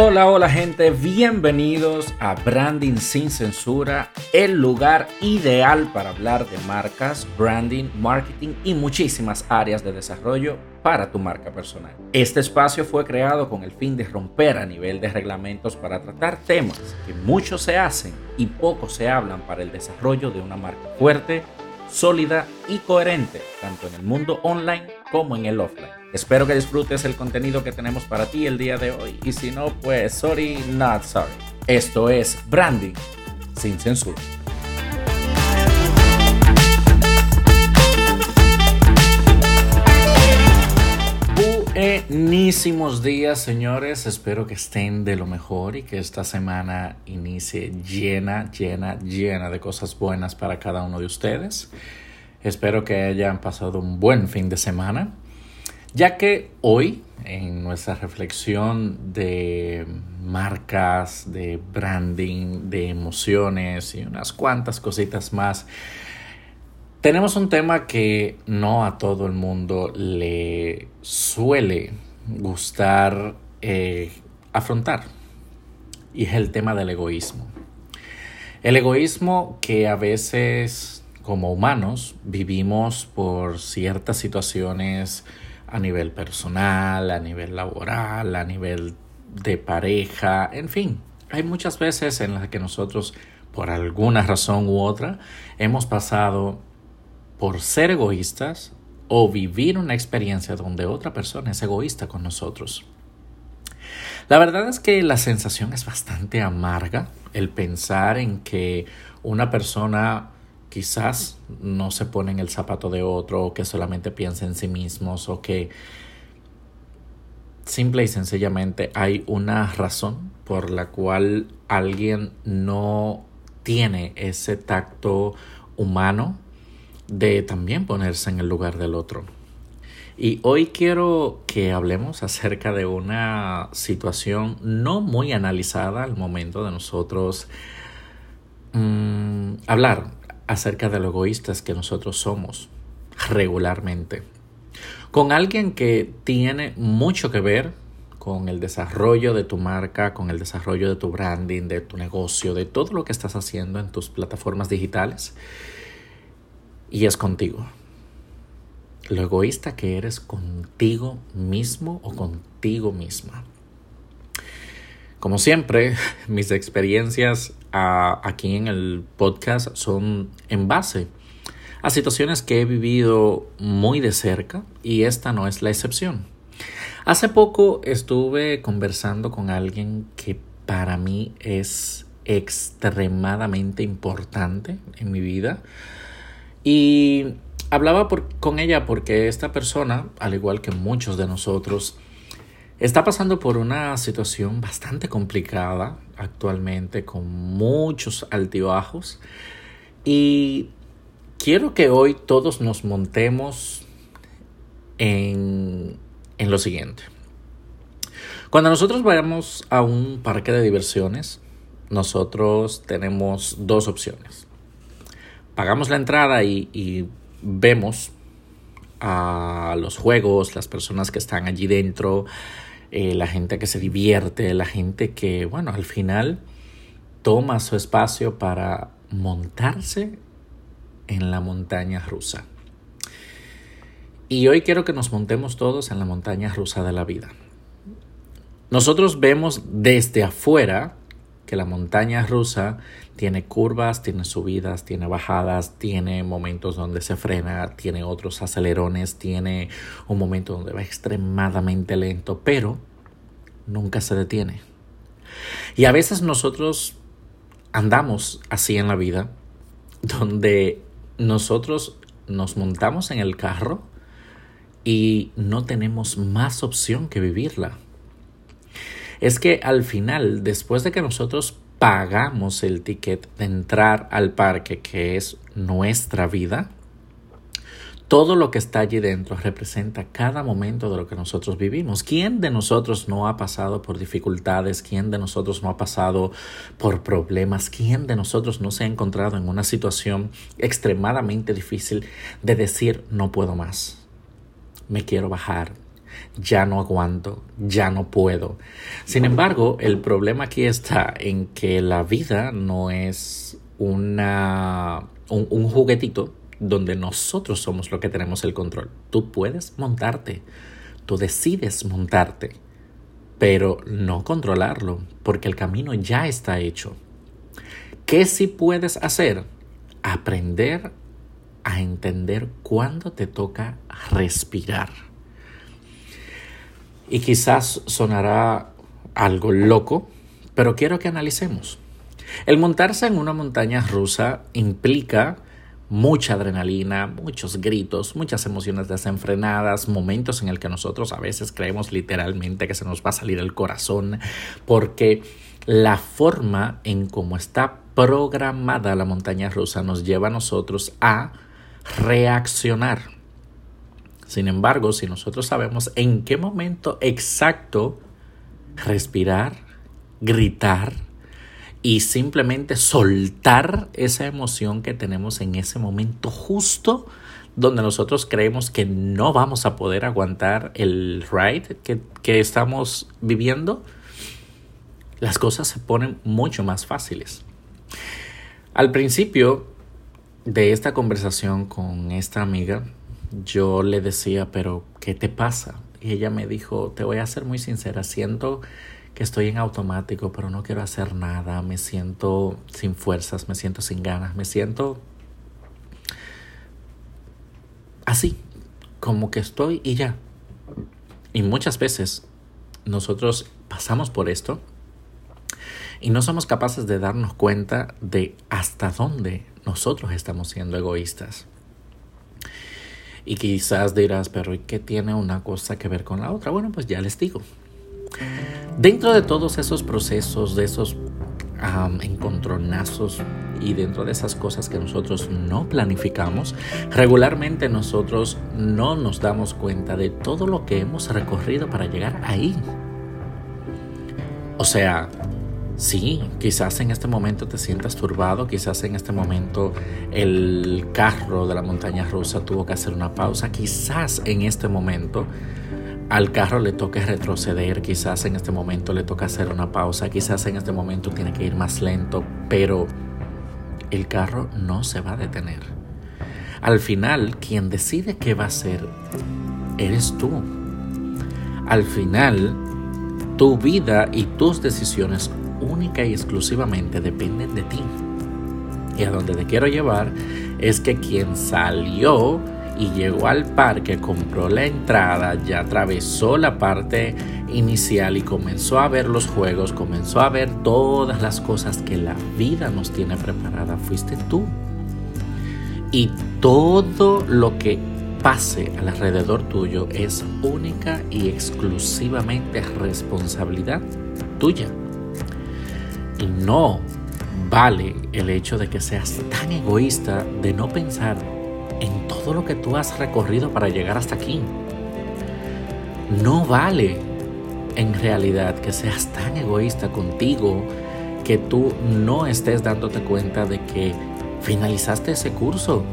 Hola, hola gente, bienvenidos a Branding sin Censura, el lugar ideal para hablar de marcas, branding, marketing y muchísimas áreas de desarrollo para tu marca personal. Este espacio fue creado con el fin de romper a nivel de reglamentos para tratar temas que muchos se hacen y pocos se hablan para el desarrollo de una marca fuerte, sólida y coherente, tanto en el mundo online como en el offline. Espero que disfrutes el contenido que tenemos para ti el día de hoy y si no, pues sorry, not sorry. Esto es Branding sin censura. Buenísimos días, señores. Espero que estén de lo mejor y que esta semana inicie llena, llena, llena de cosas buenas para cada uno de ustedes. Espero que hayan pasado un buen fin de semana ya que hoy en nuestra reflexión de marcas, de branding, de emociones y unas cuantas cositas más, tenemos un tema que no a todo el mundo le suele gustar eh, afrontar y es el tema del egoísmo. El egoísmo que a veces como humanos vivimos por ciertas situaciones a nivel personal, a nivel laboral, a nivel de pareja, en fin. Hay muchas veces en las que nosotros, por alguna razón u otra, hemos pasado por ser egoístas o vivir una experiencia donde otra persona es egoísta con nosotros. La verdad es que la sensación es bastante amarga el pensar en que una persona quizás no se pone en el zapato de otro o que solamente piensa en sí mismos o que simple y sencillamente hay una razón por la cual alguien no tiene ese tacto humano de también ponerse en el lugar del otro. Y hoy quiero que hablemos acerca de una situación no muy analizada al momento de nosotros mm, hablar acerca de lo egoístas que nosotros somos regularmente. Con alguien que tiene mucho que ver con el desarrollo de tu marca, con el desarrollo de tu branding, de tu negocio, de todo lo que estás haciendo en tus plataformas digitales. Y es contigo. Lo egoísta que eres contigo mismo o contigo misma. Como siempre, mis experiencias aquí en el podcast son en base a situaciones que he vivido muy de cerca y esta no es la excepción. Hace poco estuve conversando con alguien que para mí es extremadamente importante en mi vida y hablaba con ella porque esta persona, al igual que muchos de nosotros, está pasando por una situación bastante complicada actualmente con muchos altibajos y quiero que hoy todos nos montemos en, lo siguiente. Cuando nosotros vayamos a un parque de diversiones, nosotros tenemos dos opciones. Pagamos la entrada y, vemos a los juegos, las personas que están allí dentro, eh, la gente que se divierte, la gente que, bueno, al final toma su espacio para montarse en la montaña rusa. Y hoy quiero que nos montemos todos en la montaña rusa de la vida. Nosotros vemos desde afuera que la montaña rusa tiene curvas, tiene subidas, tiene bajadas, tiene momentos donde se frena, tiene otros acelerones, tiene un momento donde va extremadamente lento, pero nunca se detiene. Y a veces nosotros andamos así en la vida, donde nosotros nos montamos en el carro y no tenemos más opción que vivirla es que al final, después de que nosotros pagamos el ticket de entrar al parque, que es nuestra vida, todo lo que está allí dentro representa cada momento de lo que nosotros vivimos. ¿Quién de nosotros no ha pasado por dificultades? ¿Quién de nosotros no ha pasado por problemas? ¿Quién de nosotros no se ha encontrado en una situación extremadamente difícil de decir no puedo más? Me quiero bajar, ya no aguanto, ya no puedo. Sin embargo, el problema aquí está en que la vida no es una, un, juguetito donde nosotros somos los que tenemos el control. Tú puedes montarte, tú decides montarte, pero no controlarlo, porque el camino ya está hecho. ¿Qué sí puedes hacer? Aprender a entender cuándo te toca respirar. Y quizás sonará algo loco, pero quiero que analicemos. El montarse en una montaña rusa implica mucha adrenalina, muchos gritos, muchas emociones desenfrenadas, momentos en el que nosotros a veces creemos literalmente que se nos va a salir el corazón, porque la forma en cómo está programada la montaña rusa nos lleva a nosotros a reaccionar. Sin embargo, si nosotros sabemos en qué momento exacto respirar, gritar, y simplemente soltar esa emoción que tenemos en ese momento justo donde nosotros creemos que no vamos a poder aguantar el ride que, que estamos viviendo, las cosas se ponen mucho más fáciles. Al principio de esta conversación con esta amiga, yo le decía, pero ¿qué te pasa? Y ella me dijo, te voy a ser muy sincera, siento que estoy en automático, pero no quiero hacer nada, me siento sin fuerzas, me siento sin ganas, me siento así, como que estoy y ya. Y muchas veces nosotros pasamos por esto y no somos capaces de darnos cuenta de hasta dónde nosotros estamos siendo egoístas. Y quizás dirás, pero ¿qué tiene una cosa que ver con la otra? Bueno, pues ya les digo. Dentro de todos esos procesos, de esos encontronazos y dentro de esas cosas que nosotros no planificamos, regularmente nosotros no nos damos cuenta de todo lo que hemos recorrido para llegar ahí. O sea, sí, quizás en este momento te sientas turbado, quizás en este momento el carro de la montaña rusa tuvo que hacer una pausa, quizás en este momento al carro le toca retroceder, quizás en este momento le toca hacer una pausa, quizás en este momento tiene que ir más lento, pero el carro no se va a detener. Al final, quien decide qué va a hacer, eres tú. Al final, tu vida y tus decisiones única y exclusivamente dependen de ti. Y a donde te quiero llevar es que quien salió y llegó al parque, compró la entrada, ya atravesó la parte inicial y comenzó a ver los juegos, comenzó a ver todas las cosas que la vida nos tiene preparada, fuiste tú. Y todo lo que pase alrededor tuyo es única y exclusivamente responsabilidad tuya. No vale el hecho de que seas tan egoísta de no pensar en todo lo que tú has recorrido para llegar hasta aquí. No vale en realidad que seas tan egoísta contigo que tú no estés dándote cuenta de que finalizaste ese curso,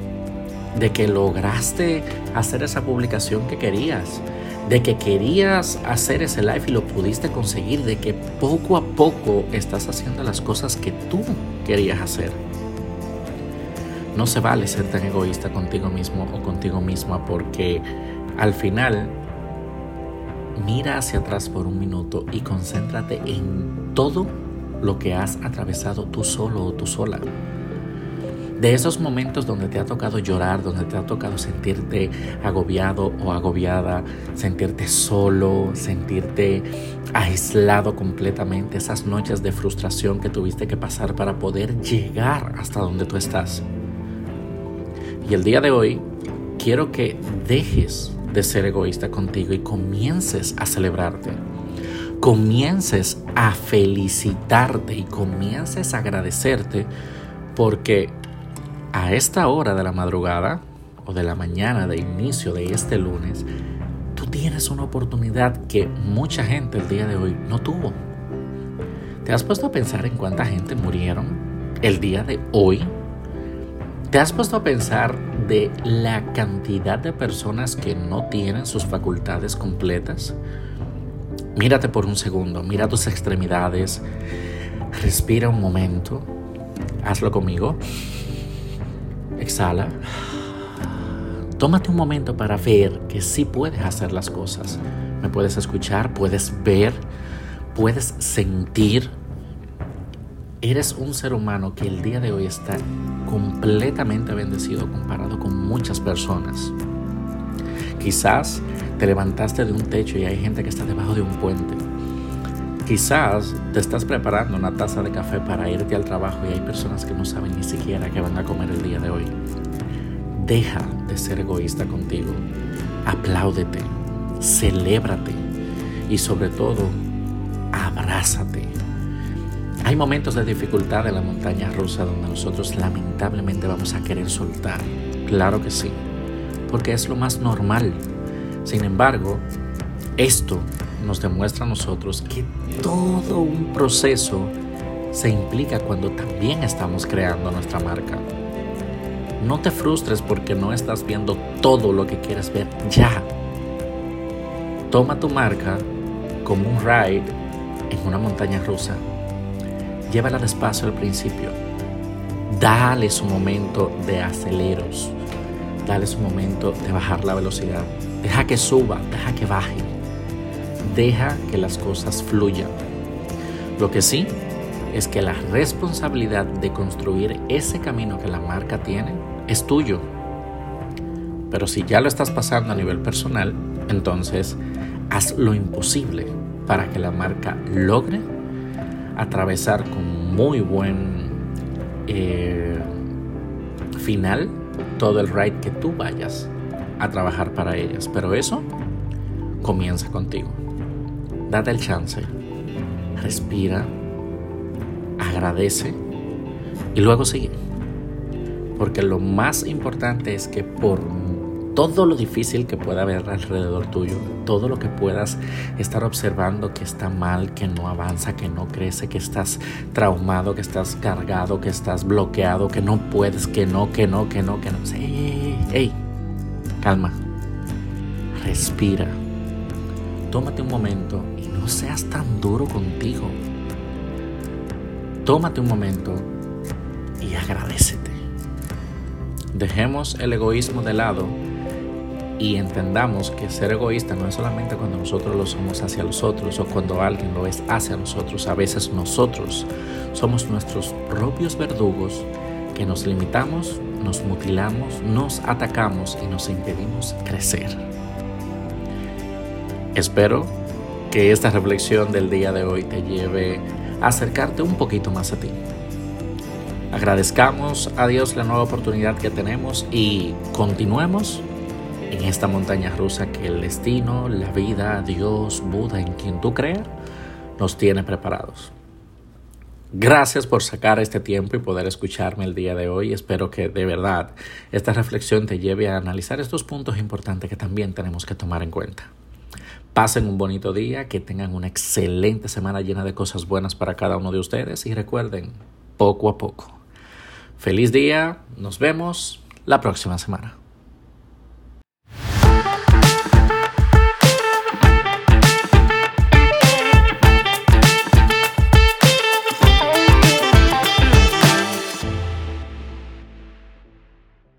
de que lograste hacer esa publicación que querías, de que querías hacer ese live y lo pudiste conseguir, de que poco a poco estás haciendo las cosas que tú querías hacer. No se vale ser tan egoísta contigo mismo o contigo misma porque al final mira hacia atrás por un minuto y concéntrate en todo lo que has atravesado tú solo o tú sola. De esos momentos donde te ha tocado llorar, donde te ha tocado sentirte agobiado o agobiada, sentirte solo, sentirte aislado completamente, esas noches de frustración que tuviste que pasar para poder llegar hasta donde tú estás. Y el día de hoy quiero que dejes de ser egoísta contigo y comiences a celebrarte. Comiences a felicitarte y comiences a agradecerte porque a esta hora de la madrugada o de la mañana de inicio de este lunes, tú tienes una oportunidad que mucha gente el día de hoy no tuvo. ¿Te has puesto a pensar en cuánta gente murieron el día de hoy ¿Te has puesto a pensar de la cantidad de personas que no tienen sus facultades completas? Mírate por un segundo, mira tus extremidades, respira un momento, hazlo conmigo, exhala. Tómate un momento para ver que sí puedes hacer las cosas. Me puedes escuchar, puedes ver, puedes sentir. Eres un ser humano que el día de hoy está completamente bendecido comparado con muchas personas. Quizás te levantaste de un techo y hay gente que está debajo de un puente. Quizás te estás preparando una taza de café para irte al trabajo y hay personas que no saben ni siquiera qué van a comer el día de hoy. Deja de ser egoísta contigo. Apláudete, celébrate y sobre todo, abrázate. Hay momentos de dificultad en la montaña rusa donde nosotros lamentablemente vamos a querer soltar. Claro que sí, porque es lo más normal. Sin embargo, esto nos demuestra a nosotros que todo un proceso se implica cuando también estamos creando nuestra marca. No te frustres porque no estás viendo todo lo que quieres ver ya. Toma tu marca como un ride en una montaña rusa. Llévala despacio al principio. Dale su momento de aceleros. Dale su momento de bajar la velocidad. Deja que suba, deja que baje. Deja que las cosas fluyan. Lo que sí es que la responsabilidad de construir ese camino que la marca tiene es tuyo. Pero si ya lo estás pasando a nivel personal, entonces haz lo imposible para que la marca logre atravesar con muy buen eh, final todo el ride que tú vayas a trabajar para ellas. Pero eso comienza contigo. Date el chance. Respira. Agradece. Y luego sigue. Porque lo más importante es que por todo lo difícil que pueda haber alrededor tuyo, todo lo que puedas estar observando que está mal, que no avanza, que no crece, que estás traumado, que estás cargado, que estás bloqueado, que no puedes, que no, que no, que no, que no. Ey, ey, calma. Respira. Tómate un momento no seas tan duro contigo. Tómate un momento y agradecete. Dejemos el egoísmo de lado y entendamos que ser egoísta no es solamente cuando nosotros lo somos hacia los otros o cuando alguien lo es hacia nosotros. A veces nosotros somos nuestros propios verdugos que nos limitamos, nos mutilamos, nos atacamos y nos impedimos crecer. Espero que esta reflexión del día de hoy te lleve a acercarte un poquito más a ti. Agradezcamos a Dios la nueva oportunidad que tenemos y continuemos en esta montaña rusa que el destino, la vida, Dios, Buda, en quien tú creas, nos tiene preparados. Gracias por sacar este tiempo y poder escucharme el día de hoy. Espero que de verdad esta reflexión te lleve a analizar estos puntos importantes que también tenemos que tomar en cuenta. Pasen un bonito día, que tengan una excelente semana llena de cosas buenas para cada uno de ustedes y recuerden, poco a poco. Feliz día, nos vemos la próxima semana.